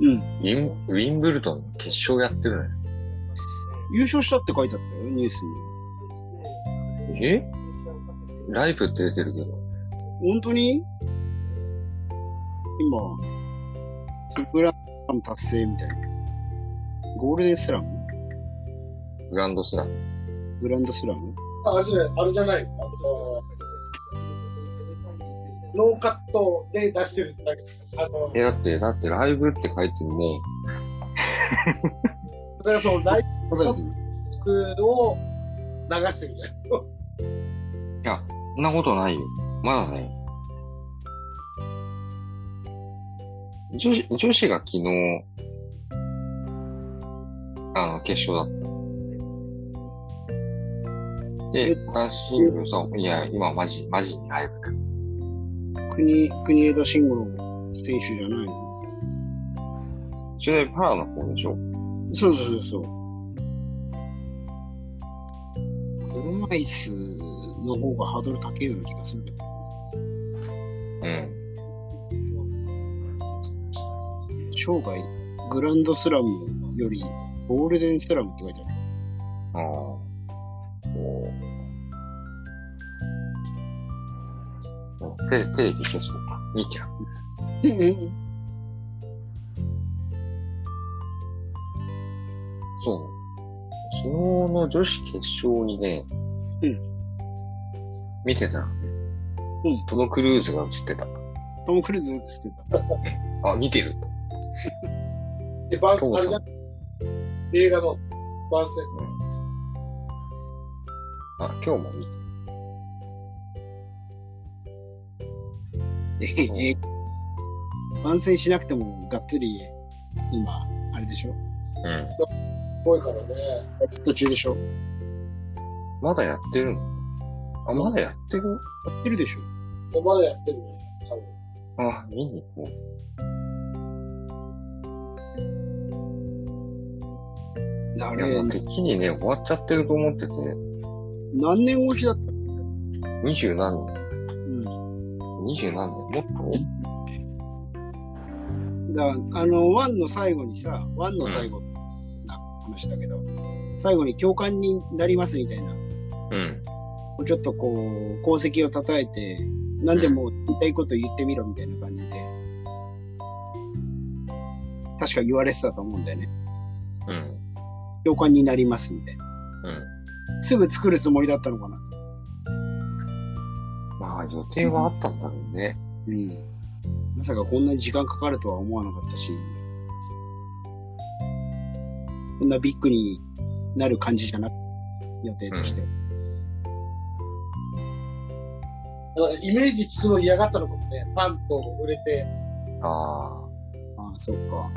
うん。ウィンウィンブルドンの決勝やってるのよ。優勝したって書いてあったよ、ニュースに。え？ライブって出てるけど。本当に？今、グランドスラム達成みたいな。ゴールデンスラム？グランドスラム。グランドスラム？ああれじゃない、あれじゃない。ノーカットで出してるだけ。あの、え、だって、だってライブって書いてるもん。だからそのライ。ブを流してるじゃん。いや、そんなことないよ。まだね。女子、女子が昨日、あの、決勝だった。で、男子いや、今マジ、マジにライブだよ。国、国枝慎吾の選手じゃないの？それパラの方でしょ？そうそうそうそう。車椅子の方がハードル高いような気がするけど。うん。生涯グランドスラムよりゴールデンスラムって書いてある。ああ。テレテレビ消そうか。見ちゃう。そう。昨日の女子決勝にね、うん。見てたらね、うんトム・クルーズが映ってた。トム・クルーズ映ってた。あ、見てる？で、バンス、あれじゃん映画の番宣。あ、今日も見てうん え、え、番宣しなくてもがっつり、今、あれでしょうん。多いからね。途中でしょまだやってるのあ、まだやってるやってるでしょまだやってるね。多分。あ、見に行こう。いや、あれもう、てっきりね、終わっちゃってると思ってて、何年越しだった二十何年うん。二十何年もっだからあの、ワンの最後にさ、ワンの最後な話だけど、最後に教官になりますみたいな、とうん。ちょっとこう、功績を称えて、何でも言いたいこと言ってみろみたいな感じで、確か言われてたと思うんだよね。うん。教官になりますみたいな。うん。すぐ作るつもりだったのかな。まあ、予定はあったんだろうね。うん。まさかこんなに時間かかるとは思わなかったし、こんなビッグになる感じじゃなく予定として。だからイメージつくの嫌がったのかもね。パンと売れて、あああ、そっか。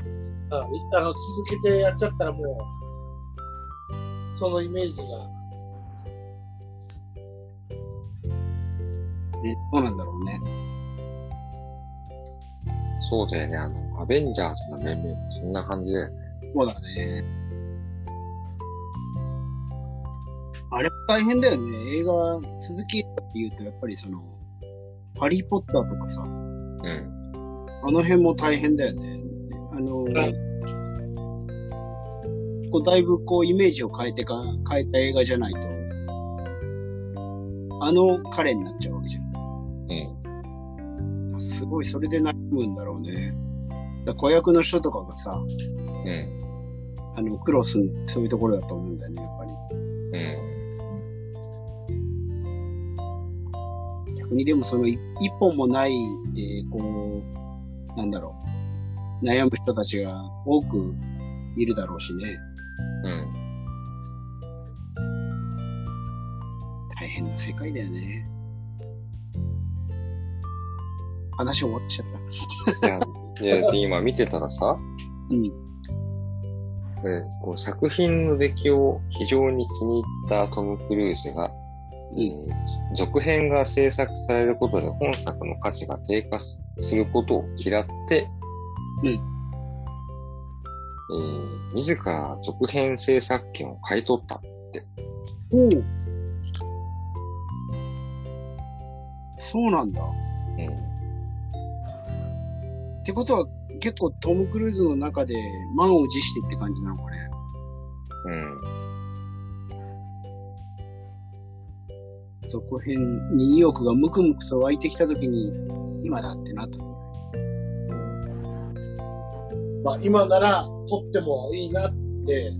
ああの、続けてやっちゃったらもう、そのイメージが。ね、どうなんだろうね。あ、そうだよね。あの、アベンジャーズの面々もそんな感じで。そうだね。あれも大変だよね。映画、続きって言うと、やっぱりその、ハリーポッターとかさ、うん。あの辺も大変だよね。あの、こうだいぶこうイメージを変えてか、変えた映画じゃないと、あの彼になっちゃうわけじゃん。うん。すごい、それで悩むんだろうね。だ子役の人とかがさ、うん。あの、苦労する、そういうところだと思うんだよね、やっぱり。うん。逆にでもそのい一本もないで、こう、なんだろう、悩む人たちが多くいるだろうしね。うん。大変な世界だよね。話終わっちゃった。いや、いや今見てたらさ、うん。これこう作品の出来を非常に気に入ったトム・クルーズが、えー続編が制作されることで本作の価値が低下することを嫌って、うんえー自ら続編制作権を買い取った。おうそうなんだ。うん。ってことは、結構トム・クルーズの中で満を持してって感じなのかね。うん。そこへんに意欲がムクムクと湧いてきたときに、今だってなった。まあ、今なら撮ってもいいなって、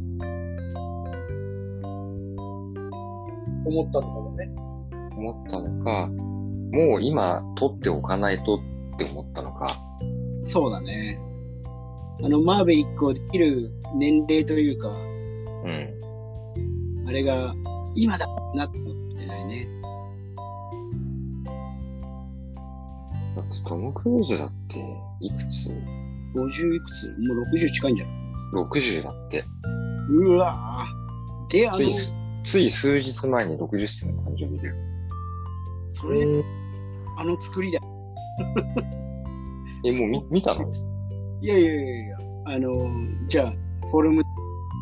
思ったのかもね。思ったのか、もう今撮っておかないとって思ったのか。そうだね。あの、マーベリックをできる年齢というか、うん。あれが、今だなって思ってないね。だってトム・クルーズだって、いくつ？50いくつ？もう60近いんじゃない ?60 だって。うわぁ。で、あのつい、、つい数日前に60歳の誕生日だよ。それ、あの作りだ。え、もう見見たの？いやいやいやいや、あの、じゃあ、フォルム、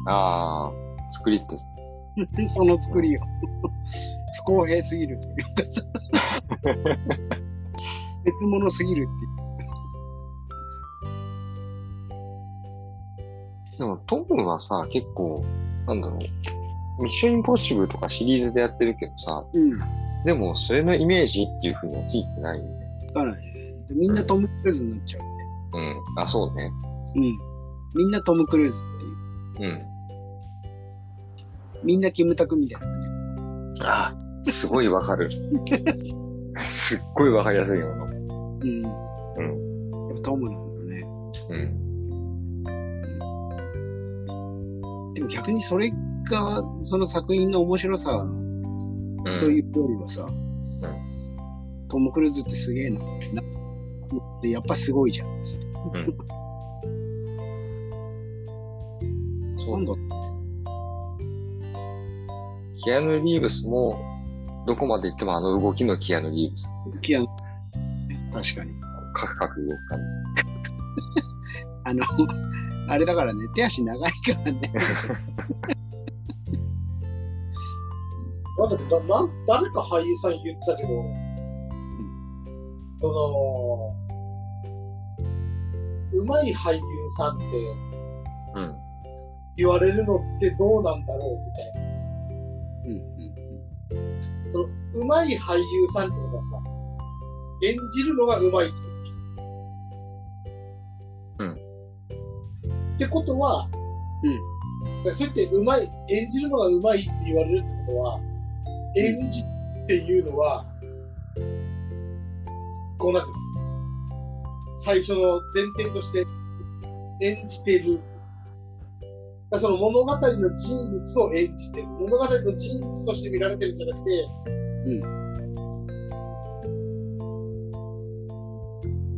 ああ、作りって、その作りを。不公平すぎるというかさ。別物すぎるってでもトムはさ、結構、なんだろう、ミッションインポッシブルとかシリーズでやってるけどさ、うん。でもそれのイメージっていう風にはついてないよね。だからね、みんなトム・クルーズになっちゃう。うん。あ、そうね。うん。みんなトム・クルーズっていう。うん。みんなキムタクみたいな感じ。あすごいわかる。すっごいわかりやすいよ。うん。うん。やっぱトムなんだね。うん。でも逆にそれが、その作品の面白さうん。というよりはさ、トム・クルーズってすげえな。なでやっぱすごいじゃん。そう。なんだ？キアヌ・リーブスも、どこまで行ってもあの動きのキアヌ・リーブス。いや、確かに。カクカク動く感 あの、あれだからね、手足長いからね。なんだっけだな誰か俳優さん言ってたけど、その、うまい俳優さんって。言われるのってどうなんだろうみたいな。うんそのうまい俳優さんってことはさ、演じるのがうまいってことでしょ。うんってことは、うんそうやってうまい、演じるのがうまいって言われるってことは、演じっていうのは、こうなんていうの最初の前提として演じてる。その物語の人物を演じてる。物語の人物として見られてるんじゃなくて、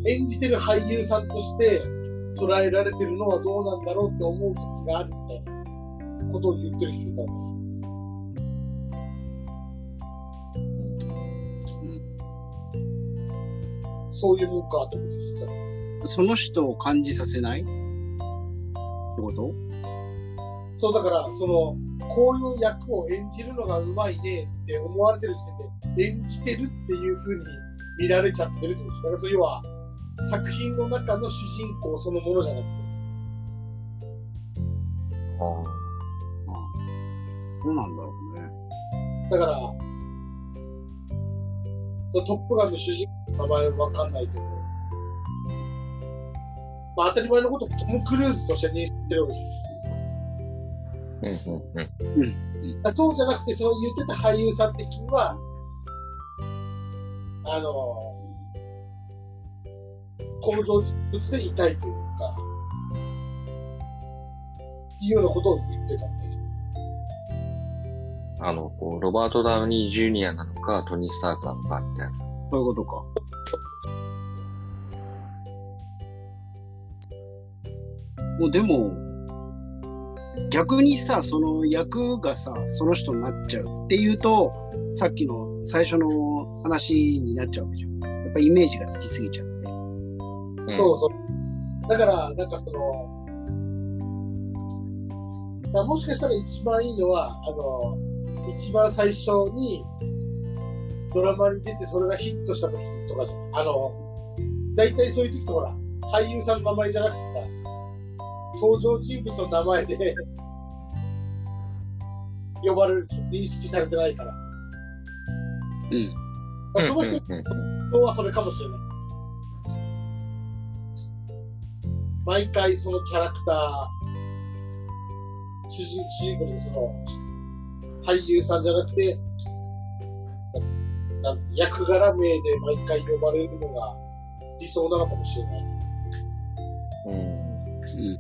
演じてる俳優さんとして捉えられてるのはどうなんだろうって思う時があるみたいなことを言ってる人いたの。そういうもんかと思って聞いてたのその人を感じさせない？ってこと？そうだから、その、こういう役を演じるのがうまいねって思われてる時点で、演じてるっていう風に見られちゃってるってこと。です。だから、それは、作品の中の主人公そのものじゃなくて、あどうなんだろうね。だから、トップガンの主人名前わかんないけど、まあ当たり前のことトム・クルーズとして認識してるわけです。うんうんうん。あそうじゃなくて、その言ってた俳優さん的には、あの、登場人物でいたいというか、っていうようなことを言ってたんで。あの、こう、ロバート・ダウニー・ジュニアなのか、トニー・スタークなのかって。そういうことか。もうでも、逆にさ、その役がさ、その人になっちゃうっていうと、さっきの最初の話になっちゃうわけじゃん。やっぱイメージがつきすぎちゃって。うんそうそう。だから、なんかその、だからもしかしたら一番いいのは、あの、一番最初にドラマに出てそれがヒットした時とかじゃんあの、大体そういう時ってほら、俳優さんの名前じゃなくてさ、登場人物の名前で 呼ばれる認識されてないから。うん。まあ、その人うんうん人はそれかもしれない。毎回そのキャラクター、主人主人公にその、俳優さんじゃなくて、ななん役柄名で毎回呼ばれるのが理想なのかもしれない。うんうん。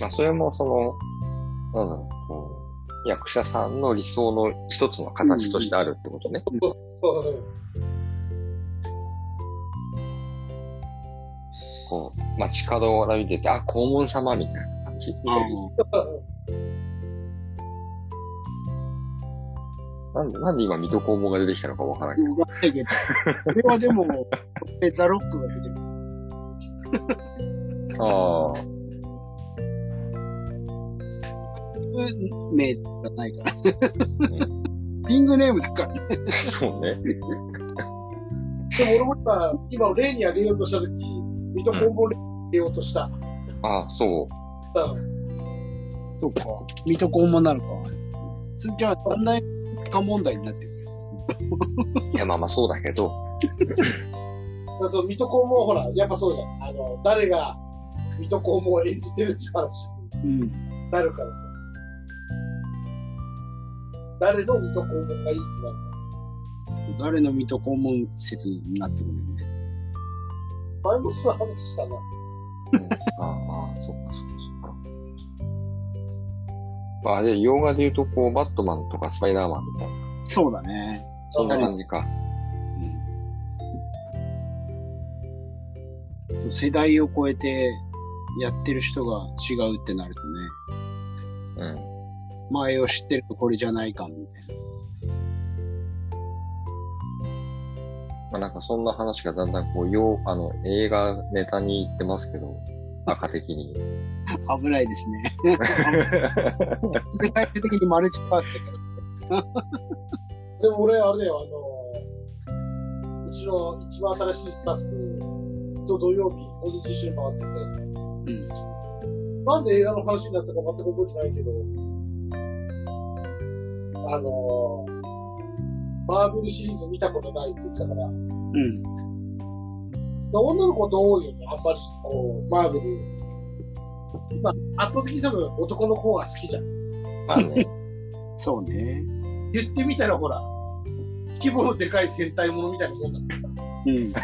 まあ、それもその、なんだろう、こう役者さんの理想の一つの形としてあるってことね。そうこう、街角を歩いてて、あ、黄門様みたいな感じ。なんで、なんで今、水戸黄門が出てきたのかわからないですないけど。それはでも、ザ・ロックが出てる。ああ、名がないから。リングネームだからね。そうね。でも俺も今、今例に挙げようとしたとき、水戸黄門例に挙げようとした。ああ、そう。うんそうか。水戸黄門なのか。つじゃあ、だんだん化問題になってる。いや、まあまあそうだけど、その水戸黄門ほら、やっぱそうじゃん。あの、誰が水戸黄門を演じてるっていう話うん。になるからさ。誰の水戸黄門がいいってなる誰の水戸黄門説になってくるよね。前もその話したな。うんああ、そうか、そうか、そうか。まあ、あれ、洋画で言うと、こう、バットマンとかスパイダーマンみたいな、そうだね。そんな感じか。うん。そう、世代を超えてやってる人が違うってなるとね、うん。前を知ってるとこれじゃないかみたいまあ、なんかそんな話がだんだんこう、よう、あの、映画ネタに行ってますけど、赤的に。な。危ないですね。で 最終的にマルチパー。でも俺、あれだよ、あの、うちの一番新しいスタッフと土曜日、当日一緒に回ってて、うん。なんで映画の話になったか全く覚えてないけど、あのマーブルシリーズ見たことないって言ってたから、うん。女の子と多いよね、あんまり、こう、マーブル。まあ、圧倒的に多分男の方が好きじゃん。まあね。そうね。言ってみたらほら、規模のでかい戦隊ものみたいなもんだからさ。うん。だ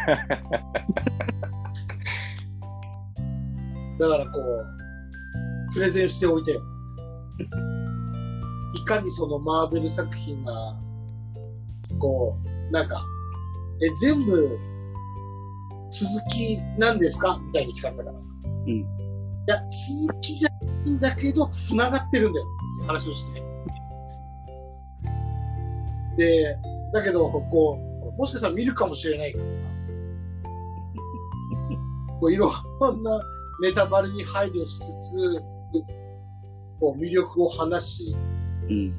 からこう、プレゼンしておいてよ。いかにそのマーベル作品が、こう、なんか、え、全部、続きなんですか？みたいに聞かれたから。うん。いや、続きじゃないんだけど、繋がってるんだよ。って話をして。で、だけど、こう、もしかしたら見るかもしれないからさ。こういろんなネタバレに配慮しつつ、こう魅力を話し、うん。うん。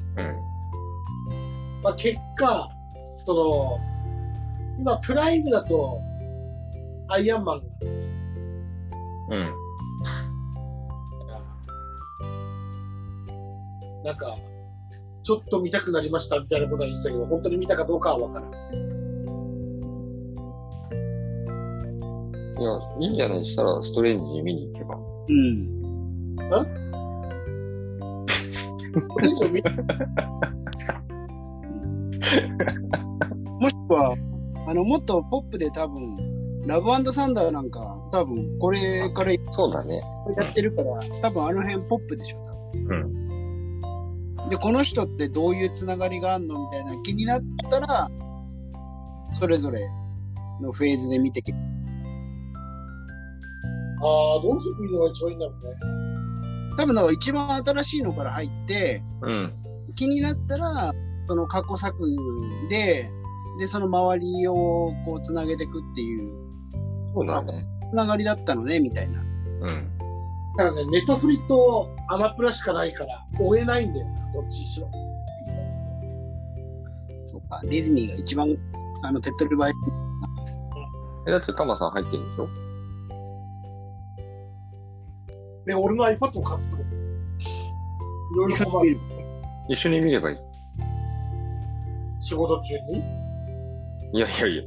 まあ、結果、その、今、プライムだと、アイアンマンが、うん。なんか、ちょっと見たくなりましたみたいなことは言ってたけど、本当に見たかどうかはわからない。いや、いいんじゃないしたら、ストレンジ見に行けば。うん。これ以上見もしくは、あの、もっとポップで多分、ラブサンダーなんか、多分、これからやそうだね。ってるから、多分あの辺ポップでしょ、多うん。分。で、この人ってどういうつながりがあんのみたいな気になったら、それぞれのフェーズで見てけ。ああ、どうするのが一番いいんだろうね。多分、だから一番新しいのから入って、うん。気になったら、その過去作で、で、その周りをこう、つなげていくっていう、そうだね。つながりだったのね、みたいな。うん。ただね、ネットフリとアマプラしかないから、追えないんだよな、どっちにしろ。そうか、ディズニーが一番、あの、手っ取り早い。え、だってタマさん入ってるんでしょ？で、俺の iPad を貸すと。いろいろ困る。一緒に見ればいい。仕事中に？いやいやいや。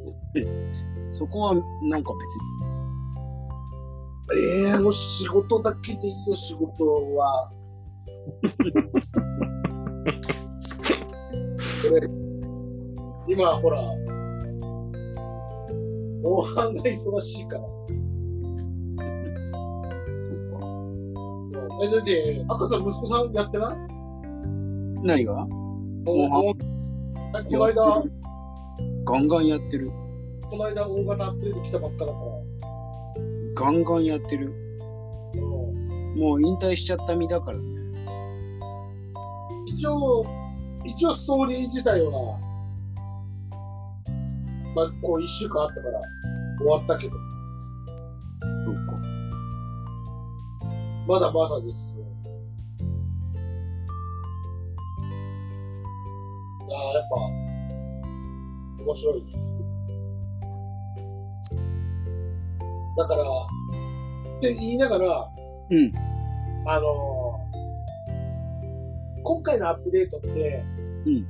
そこはなんか別に。ええもう仕事だけでいいよ、仕事は。それ、今、ほら、防犯が忙しいから。え、だって、赤さん、息子さんやってない？何が？防犯この間、ガンガンやってる。この間大型アップデート来たばっかだから。ガンガンやってる。うんもう引退しちゃった身だからね。一応、一応ストーリー自体は、まあ、こう一週間あったから終わったけど、そうか。まだまだですよ。ああ、やっぱ、面白いね。だから、って言いながら、うん。あのー今回のアップデートって、うん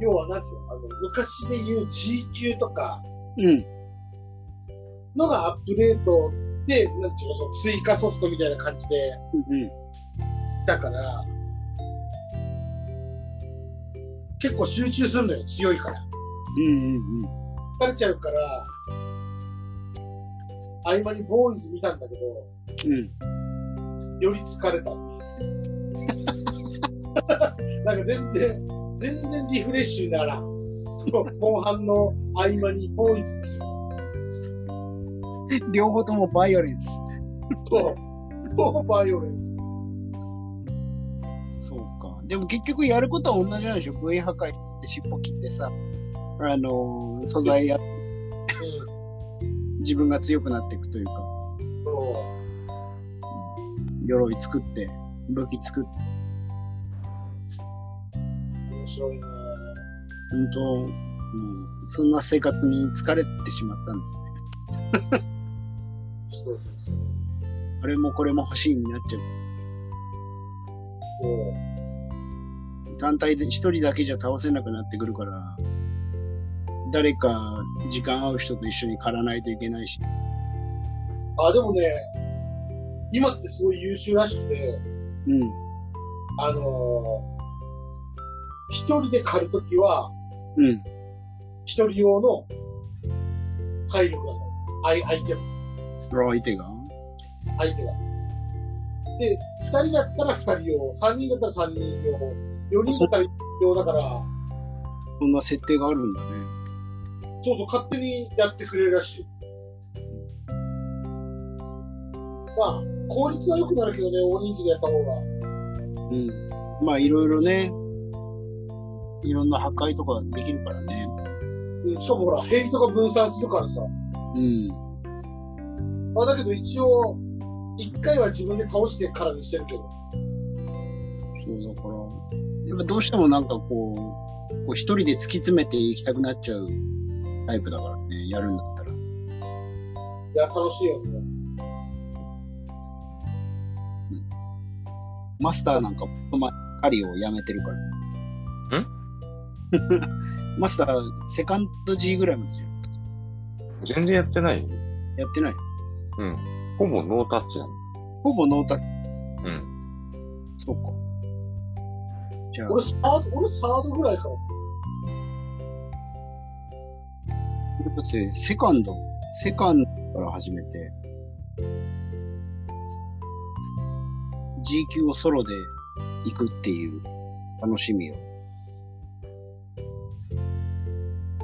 要はなんていうのあの、昔で言う G 級とかうん。のがアップデートで、なんていうの、その追加ソフトみたいな感じで、うん。だから、結構集中するのよ、強いから。うんうん疲れちゃうから、合間にボーイズ見たんだけど、うん。うん。より疲れた。なんか全然、全然リフレッシュになら後半の合間にボーイズ見る両方ともバイオレンス。と、もうバイオレンス。そうか。でも結局やることは同じなんでしょ？部位破壊して尻尾切ってさ、あのー素材や、うん。自分が強くなっていくというか、そ鎧作って、武器作って、う。面白いね。本当、うん、そんな生活に疲れてしまったんだ。そうそうそう。あれもこれも欲しいになっちゃう。そう。単体で一人だけじゃ倒せなくなってくるから、誰か時間合う人と一緒に狩らないといけないし。あ、でもね、今ってすごい優秀らしくて、うん。あのー一人で狩るときは、うん。一人用の体力なの。相相手も、相手が？相手が。で、二人だったら二人用、三人だったら三人用、四人だったら四人用だから、そんな設定があるんだね。そうそう、勝手にやってくれるらしい。まあ、効率は良くなるけどね、大人数でやった方が。うん。まあいろいろね、いろんな破壊とかできるからね。うんしかもほら、兵器とか分散するからさ。うん。まあ、だけど一応、一回は自分で倒してからにしてるけど。そうだから、やっぱどうしてもなんかこう、こう一人で突き詰めていきたくなっちゃうタイプだからね、やるんだったら。いや、楽しいよね。マスターなんか、ま、狩りをやめてるからね。ん？マスター、セカンド G ぐらいまでじゃん。全然やってないよ。やってない。うん。ほぼノータッチなの。ほぼノータッチ。うん。そうか。じゃあ、俺サード、俺サードぐらいから。だって、セカンド、セカンドから始めて、G 級をソロで行くっていう楽しみを、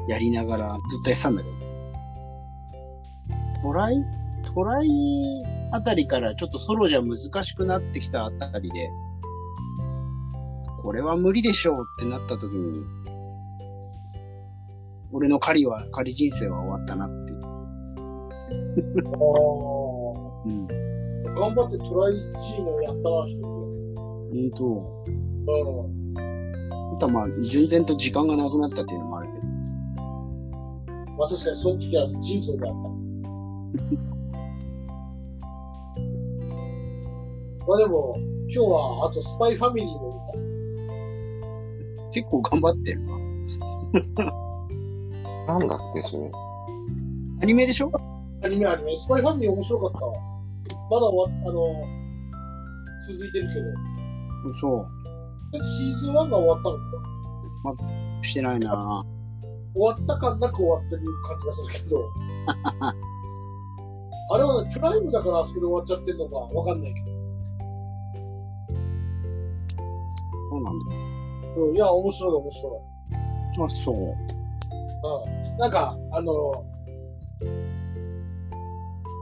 やりながらずっとやってたんだけど。トライトライあたりからちょっとソロじゃ難しくなってきたあたりで、これは無理でしょうってなった時に、俺の狩りは、狩り人生は終わったなっていう。あうん。あ。頑張ってトライ G もやったな、一人本当。で。うん。あとはまあ、純然と時間がなくなったっていうのもあるけど。まあ確かにその時は人生であった。まあでも、今日はあとスパイファミリーも見結構頑張ってるな。なんだっけ、それ。アニメでしょ？た。アニメアニメ。スパイファミリー面白かったわ。まだ終わっ、あの、続いてるけど。そシーズン1が終わったのかう。してないな終わった感なく終わってる感じがするけど。あれはね、プライムだからあそこで終わっちゃってるのかわかんないけど。そうなんうん、いや、面白い面白い。だ。あ、そう。うん。なんか、あの、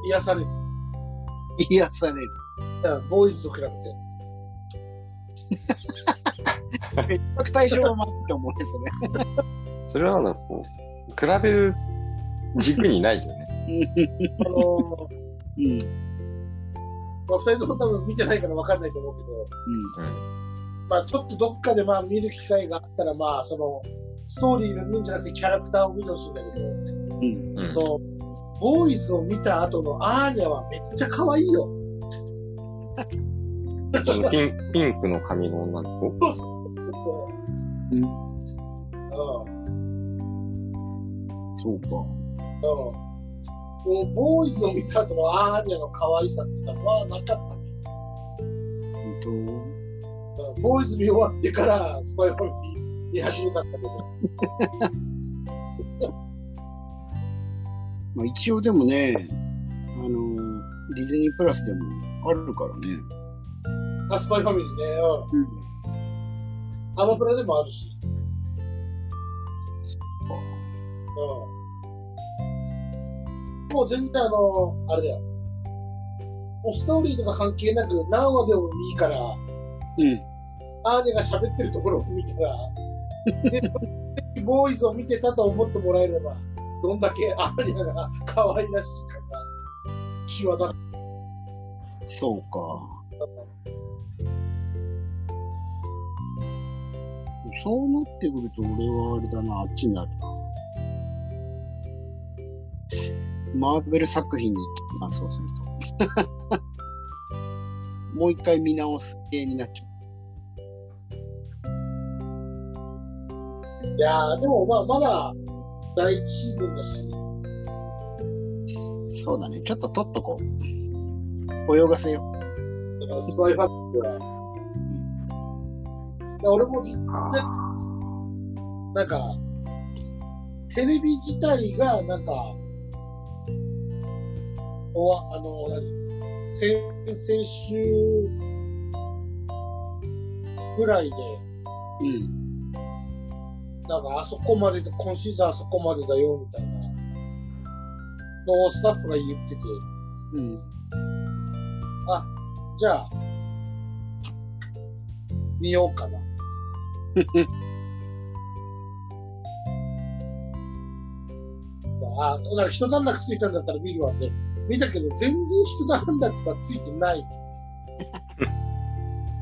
癒される。癒される。うんボーイズと比べて。比較対象はまずいと思うんですね。それはなんかこう、比べる軸にないよね。あの、うん。まあ、二人とも多分見てないからわかんないと思うけど、まあ、ちょっとどっかでまあ見る機会があったら、まあ、その、ストーリーが見るんじゃなくてキャラクターを見てほしいんだけど、うん。うん。そのボーイズを見た後のアーニャはめっちゃ可愛いよ。ピンピンクの髪の女の子そうん。う。うん。そうか。うん。もうボーイズを見た後のアーニャの可愛さっていうのはなかったね。本当うんボーイズ見終わってからスパイファミリー見始めだけど。まあ一応でもね、あのーディズニープラスでもあるからね。あ、スパイファミリーね。うん。うん。アマプラでもあるし。うん。もう全然あの、あれだよ。もうストーリーとか関係なく何話でもいいから、うん。アーネが喋ってるところを見たら、でボーイズを見てたと思ってもらえれば、どんだけアーニャが可愛らしいかが際立つ。そうか。そうなってくると、俺はあれだな、あっちになるな。マーベル作品に行きます、そうすると。もう一回見直す系になっちゃいやー、でもまあ、まだ、第一シーズンだし、う。そうだね。ちょっと取っとこう。泳がせよだからスパイファミリーは。で俺もなんか、テレビ自体が、なんか、おわ、あの、何？先、先週ぐらいで、うん。なんかあそこまでで、今シーズンあそこまでだよ、みたいなのをスタッフが言ってて、うん。あ、じゃあ、見ようかな。あ、だから一段落ついたんだったら見るわって。見たけど、全然一段落がついてない。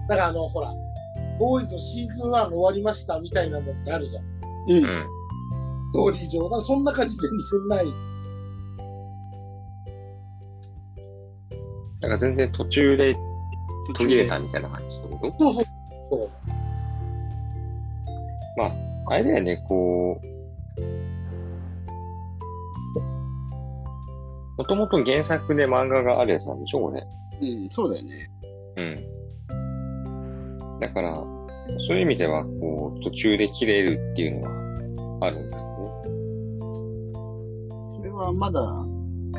だからあの、ほら、ボーイズのシーズン1終わりましたみたいなのってあるじゃん。うん。うん。ストーリー上。だからそんな感じ全然ない。だから全然途中で途切れたみたいな感じってこと？そうそう。そうあれだよね、こう、もともと原作で漫画があるやつなんでしょ、これ。うん、そうだよね。うん。だから、そういう意味では、こう、途中で切れるっていうのはあるんだよそれはまだ、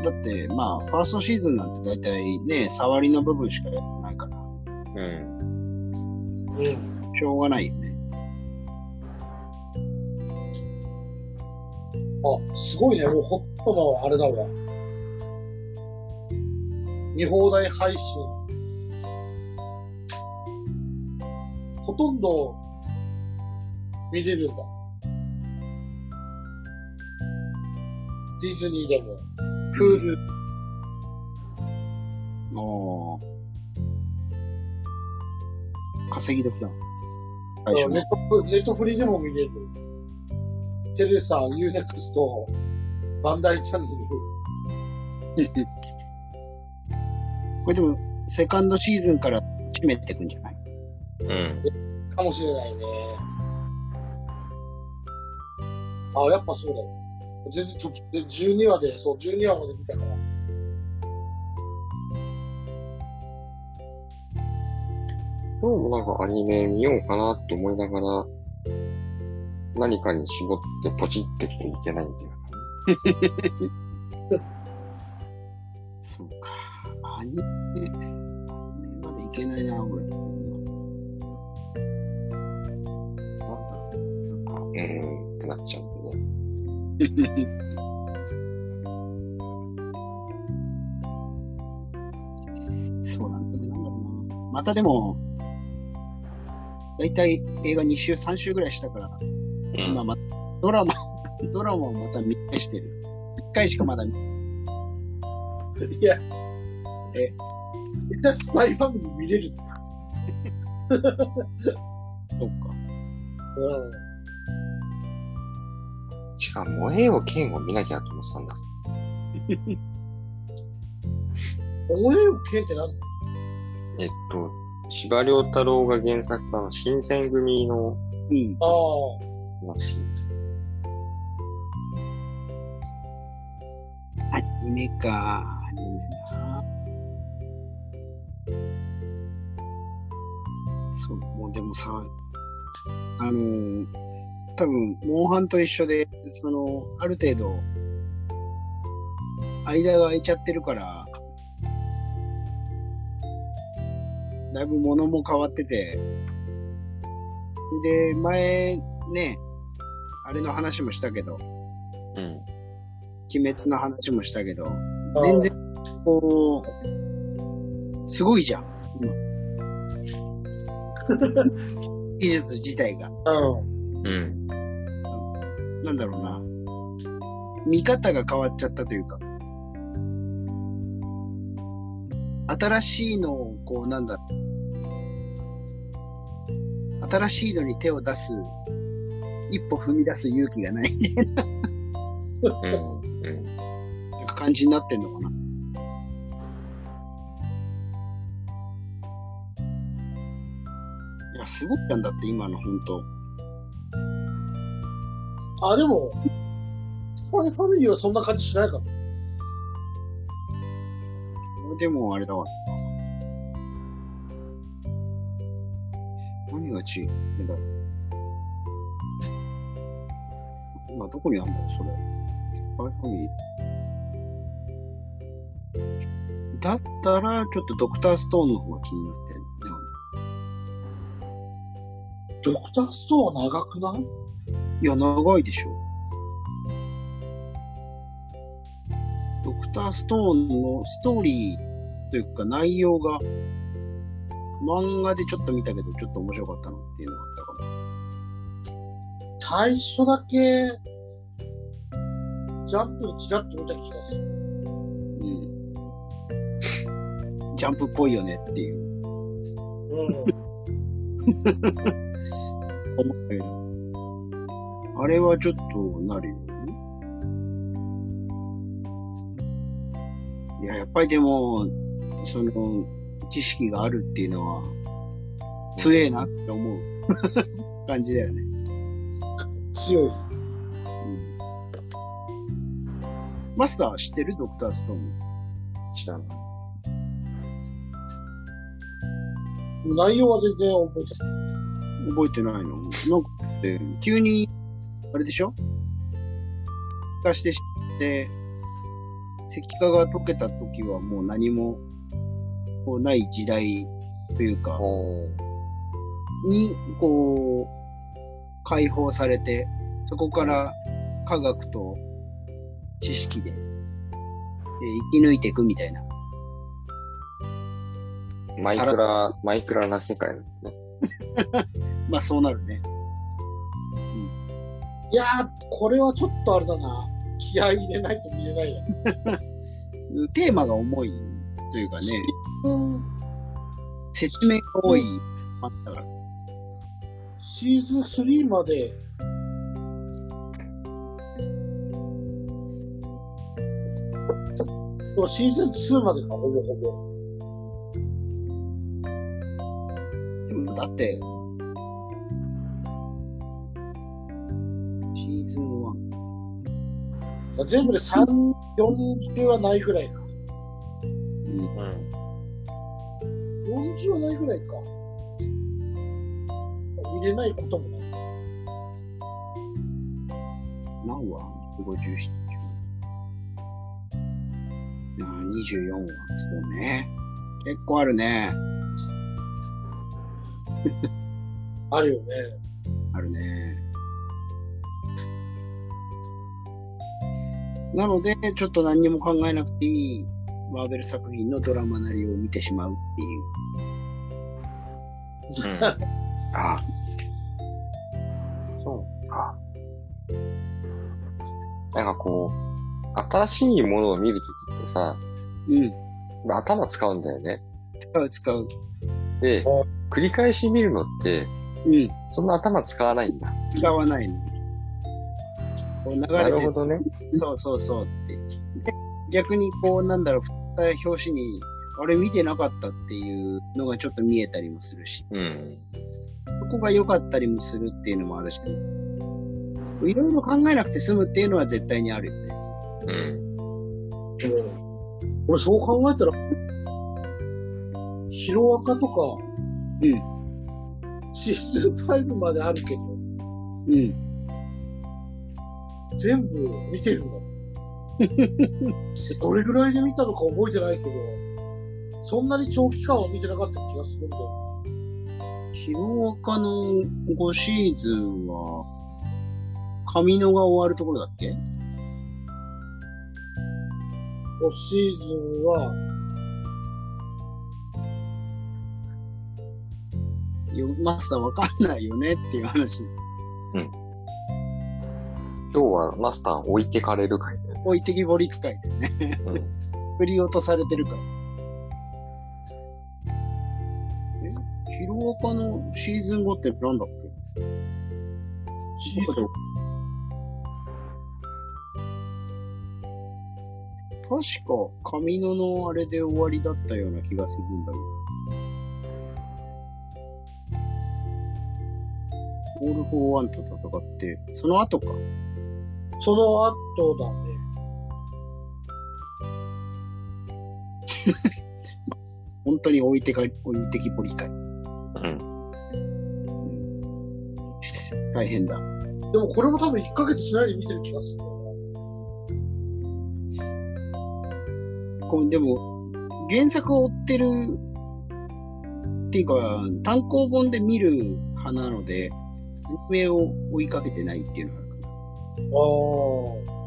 だって、まあ、ファーストシーズンなんて大体ね、触りの部分しかやってないから、ね。うん。しょうがないよね。あ、すごいね。もうほとんどあれだわ。見放題配信。とんど見れるんだ。ディズニーでも、プール、おー稼ぎ時だ。最初ねネッ。トネットフリーでも見れる。テレサ、ユーネクスト、バンダイチャンネル。これでも、セカンドシーズンから締めていくんじゃないうん。かもしれないね。あ、やっぱそうだよ。全然途中で12話で、そう、12話まで見たから。今日もなんかアニメ見ようかなって思いながら、何かに絞ってポチってきていけないんだよそうか。アニメ、アニメまでいけないな、俺。そうなんだ。なんだろうな。またでも、だいたい映画2週、3週ぐらいしたから、今ま、ドラマ、ドラマをまた見返してる。1回しかまだ見いや、え、めっちゃスパイファミリー見れるんだ。そっか。うん。しかも、燃えよ剣を見なきゃと思ってたんだ。応援を剣ってなんだえっと、司馬遼太郎が原作の新選組のうん。あ話。アニメか。アニメな。そう、もうでもさ、あのー多分、モンハンと一緒で、その、ある程度、間が空いちゃってるから、だいぶ物も変わってて、で、前、ね、あれの話もしたけど、うん。鬼滅の話もしたけど、あ。全然、こう、すごいじゃん、今。技術自体が。うん。うん。なんだろうな。見方が変わっちゃったというか。新しいのを、こう、なんだろう。新しいのに手を出す、一歩踏み出す勇気がないうん。うん。なんか感じになってんのかな。いや、すごいじゃんだって今の本当あ、でも、スパイファミリーはそんな感じしないかも。でもあれだわ。何が違う？んだろう。今どこにあるんだろう、それ。スパイファミリー。だったら、ちょっとドクターストーンの方が気になってる。ドクターストーンは長くない？いや、長いでしょ。ドクターストーンのストーリーというか内容が、漫画でちょっと見たけど、ちょっと面白かったなっていうのがあったか最初だけ、ジャンプチラッと見た気がする。ら。うん。ジャンプっぽいよねっていううん。思ったけど。あれはちょっとなるよね。いや、やっぱりでも、その、知識があるっていうのは、強えなって思う感じだよね。強い。うんマスター知ってる？ドクターストーン。知らない。内容は全然覚えてない。覚えてないの？なんか、え急に、あれでしょ？化してしって、石化が溶けた時はもう何も、こう、ない時代というか。に、こう、解放されて、そこから科学と知識で、えー生き抜いていくみたいな。マイクラ、マイクラな世界ですね。まあそうなるね。いやー、これはちょっとあれだな。気合い入れないと見れないや。テーマが重いというかね、うん。説明が多いあったから。シーズン3まで、シーズン2までか、ほぼほぼ。でもだって、シーズン1。全部で3、40はないぐらいか。うん。うん。40はないぐらいか。見れないこともない。何話 ?57。ああ、24話。そうね。結構あるね。あるよね。あるね。なので、ちょっと何にも考えなくていい、マーベル作品のドラマなりを見てしまうっていう。うん。ああ。そうか。なんかこう、新しいものを見るときってさ、うん。頭使うんだよね。使う使う。で、繰り返し見るのって、うん。そんな頭使わないんだ。使わないの。こう流なれてるほどね。そうそうそうって。で逆にこう、なんだろう、振った表紙に、あれ見てなかったっていうのがちょっと見えたりもするし、うん。そこが良かったりもするっていうのもあるし、いろいろ考えなくて済むっていうのは絶対にあるよね。うん。俺そう考えたら、ヒロアカとか、うん。シーズン5まであるけど、うん。全部見てるんだ。どれぐらいで見たのか覚えてないけど、そんなに長期間は見てなかった気がするんだよ。ヒロアカの5シーズンは、髪のが終わるところだっけ？5シーズンは、よマスターわかんないよねっていう話で。今日はマスター置いてかれる回だよね。置いてきぼりく会でね。うん。振り落とされてるから。え？ヒロアカのシーズン5ってなんだっけ？シーズン、確か、髪野のあれで終わりだったような気がするんだけど。オール・フォー・ワンと戦って、その後か。その後だね。本当に置いてか、置いてきぼり回。うん。大変だ。でもこれも多分1ヶ月しないで見てる気がするこうでも、原作を追ってる、っていうか、単行本で見る派なので、上を追いかけてないっていうのがあるかな。な。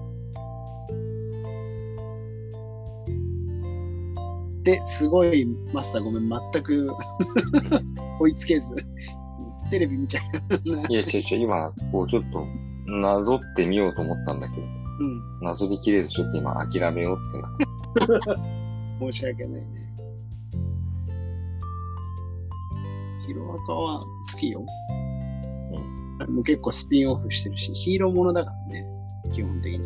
で、すごい、マスターごめん、全く 追いつけず、テレビ見ちゃうな。いや、違う違う、今、こうちょっと、なぞってみようと思ったんだけど、うん。なぞりきれずちょっと今諦めようってなって。申し訳ないね。ヒロアカは好きよ。うん。もう結構スピンオフしてるし、ヒーローものだからね。基本的に。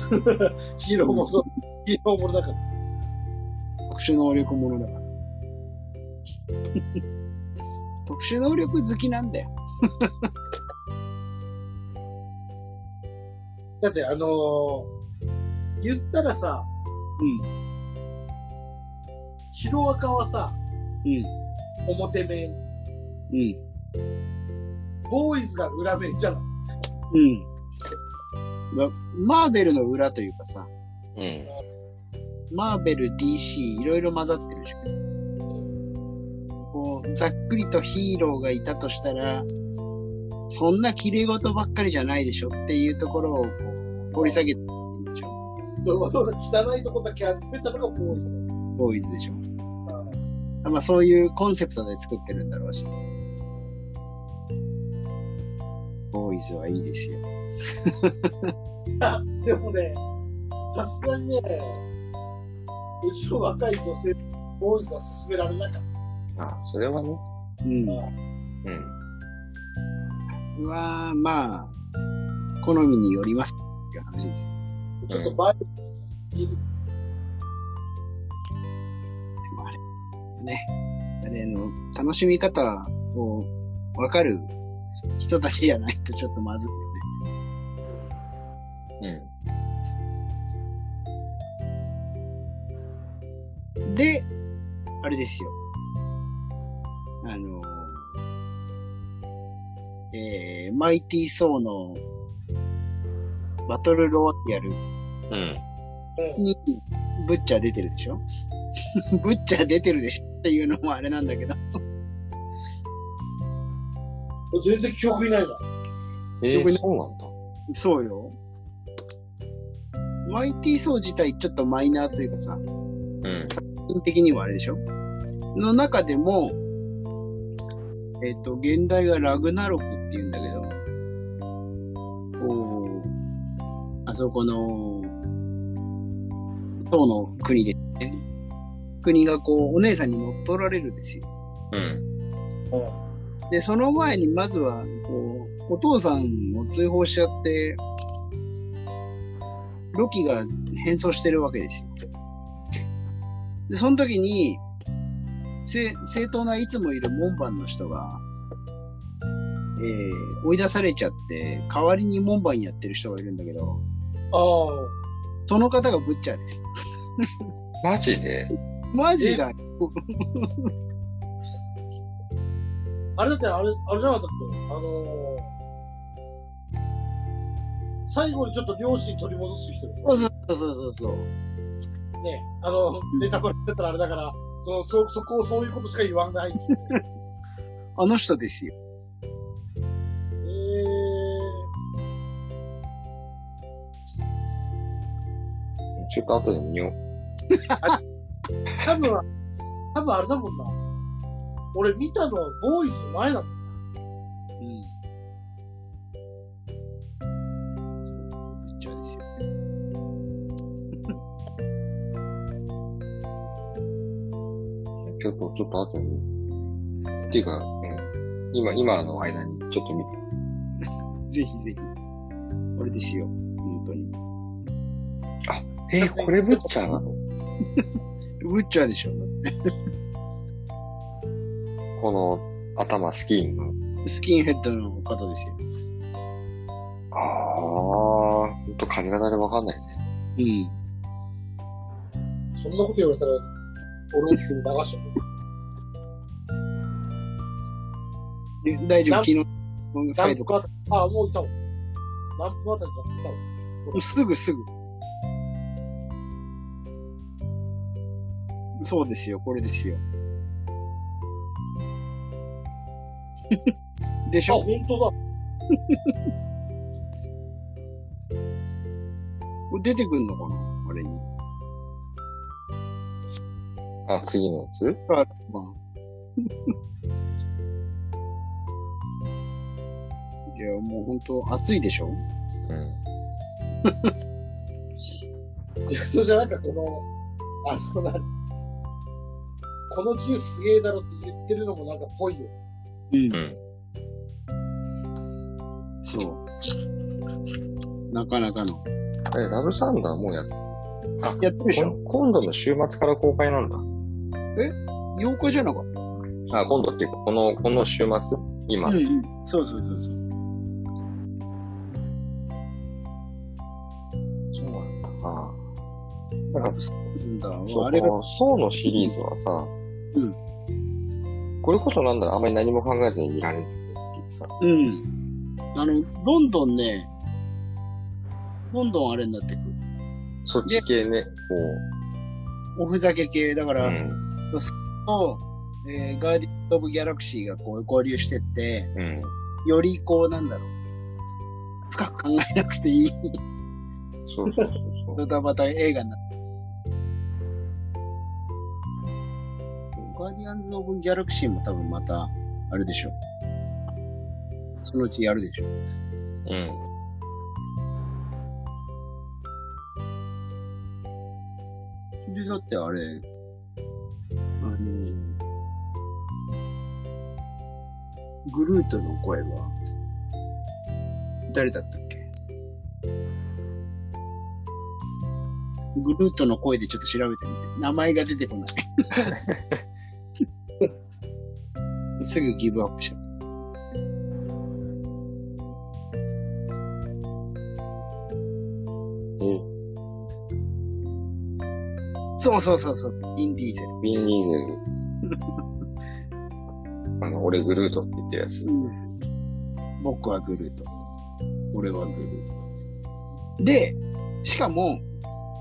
ヒーローもの、ヒーローものだから。特殊能力ものだから。特殊能力好きなんだよ。だってあのー言ったらさ、うん。ヒロアカはさ、うん。表面、うん。ボーイズが裏面じゃない。うん。だマーベルの裏というかさ、うん。マーベル、DC、いろいろ混ざってるじゃん。こう、ざっくりとヒーローがいたとしたら、そんな綺麗事ばっかりじゃないでしょっていうところをこう掘り下げてるんでしょ。そうそうそう、汚いとこだけ集めたのがボーイズ。ボーイズでしょ。まあそういうコンセプトで作ってるんだろうし。ボーイズはいいですよ。でもね、さすがにね、うちの若い女性、ボーイズは勧められなかった。あ、それはね。うん。うん。は、まあ、好みによりますっていう話ですよ。ちょっとバイブにいる。でもあれ、ね、あれの、楽しみ方を分かる人たちじゃないとちょっとまずいよね。うん。で、あれですよ。あの、えー、マイティー・ソーのバトルロワイヤルうん。にブッチャー出てるでしょ？ブッチャー出てるでしょ？っていうのもあれなんだけど。全然記憶にないな。えー、そうなんだ。そうよ。マイティー・ソー自体ちょっとマイナーというかさ、うん。品的にはあれでしょ？の中でも、えっ、と、現代がラグナロクって言うんだけど、こう、あそこの、唐の国ですね。国がこう、お姉さんに乗っ取られるんですよ。うん。うん。で、その前にまずは、こう、お父さんを追放しちゃって、ロキが変装してるわけですよ。で、その時に、正正当ないつもいる門番の人が、えー、追い出されちゃって、代わりに門番やってる人がいるんだけど、ああ。その方がブッチャーです。マジで？マジだよ。あれだって、あれ、あれじゃなかったっけ？あのー、最後にちょっと両親取り戻す人でしょ？そうそうそうそうそう。ね。あの、ネタバレだったらあれだから、その、そ、そこをそういうことしか言わない。あの人ですよ。えちょっと後で見よう。ー、多分、多分あれだもんな。俺見たのはボーイズの前だもん。うん。そう、ブッチャーですよ。ちょっと、ちょっと後で見よう。っていうか、うん。今、今の間にちょっと見て。ぜひぜひ。これですよ。本当に。えー、これブッチャーなの？ブッチャーでしょだってこの頭スキンの。スキンヘッドの方ですよ。ああ、ほんと髪型でわかんないね。うん。そんなこと言われたら、俺もすぐ流しちゃう。で大丈夫、何昨日、サイドか。何分ああ、もういたわ。何分あたりかいたわ。すぐすぐ。そうですよ、これですよ。でしあ、ょ本当だ。これ出てくんのかなあれに。あ、次のやつ？まあ。いや、もう本当暑いでしょ？うん。いや、それじゃなんかこの、あの、なこのジュースすげえだろって言ってるのもなんかぽいよ。うんうん。そう。なかなかの。え、ラブサンダーもうやっやってるでしょ？今度の週末から公開なんだ。?8 日じゃなかっあ、今度っていうか、この、この週末？今。たうんうん。そうそうそうそう。そうなんだ。ああ。なんか、なんだそう、あれが、この、ソーのシリーズはさ、うん。これこそなんだろう、あんまり何も考えずに見られるっていうさ。うん。あの、どんどんね、どんどんあれになってく。そっち系ね、おふざけ系。だかこう。ら、うん。と、えーガーディアンズ・オブ・ギャラクシーがこう合流してって、うん。よりこう、なんだろう。深く考えなくていい、そうそうそうそう。ドタバタ映画になって。ガンズ・オブ・ギャラクシーも多分また、あれでしょ。そのうちやるでしょ。うん。で、だってあれ、あの、グルートの声は、誰だったっけ？グルートの声でちょっと調べてみて。名前が出てこない。すぐギブアップしちゃった。え、そうそうそうそう。インディーゼル。ビン・ディーゼル。あの、俺グルートって言ってるやつ。僕はグルート。俺はグルート。で、しかも、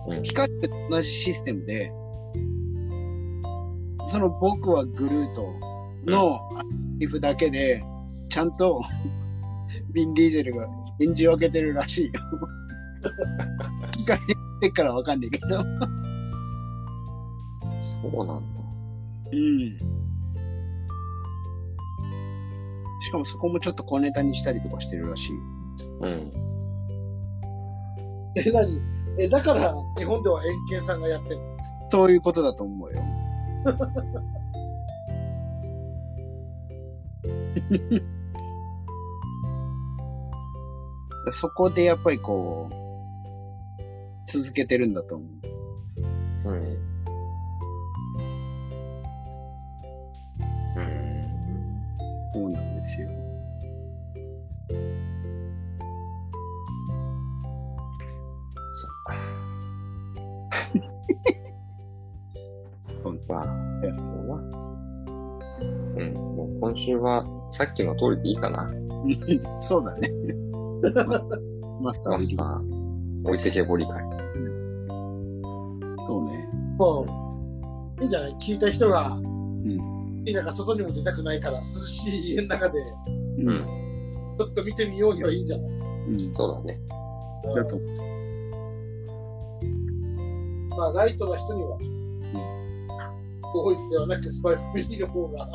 うんピカチュウと同じシステムで、その僕はグルートのリフだけで、ちゃんと ビン・ディーゼルが演じ分けてるらしいよ。聞かれてっからわかんないけど。そうなんだ。うん。しかもそこもちょっと小ネタにしたりとかしてるらしい。うん。え、何？え、だから、日本では円形さんがやってる。そういうことだと思うよ。そこでやっぱりこう、続けてるんだと思う。うん。うん。そうなんですよ。そっか。まあ、そうな。うん。もう今週はさっきの通りでいいかな。そうだね。ま マスターマスター、置いてけぼり会。そうね。もう、いいんじゃない聞いた人が、んなんか外にも出たくないから、涼しい家の中で、うん。ちょっと見てみようにはいいんじゃない？うん。そうだね。だと。まあ、ライトな人には、ボーイズではなくスパイファミリーの方が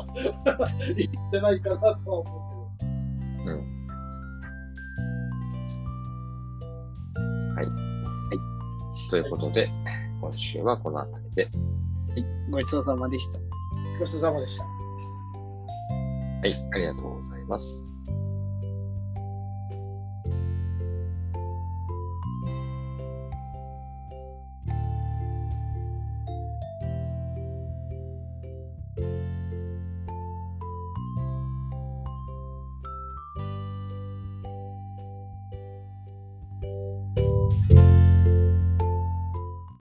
いいんじゃないかなとは思ううん。はい。はい。ということで、今週はこの辺りで。ごちそうさまでした。けど。ごちそうさまでした。はい。ありがとうございます。「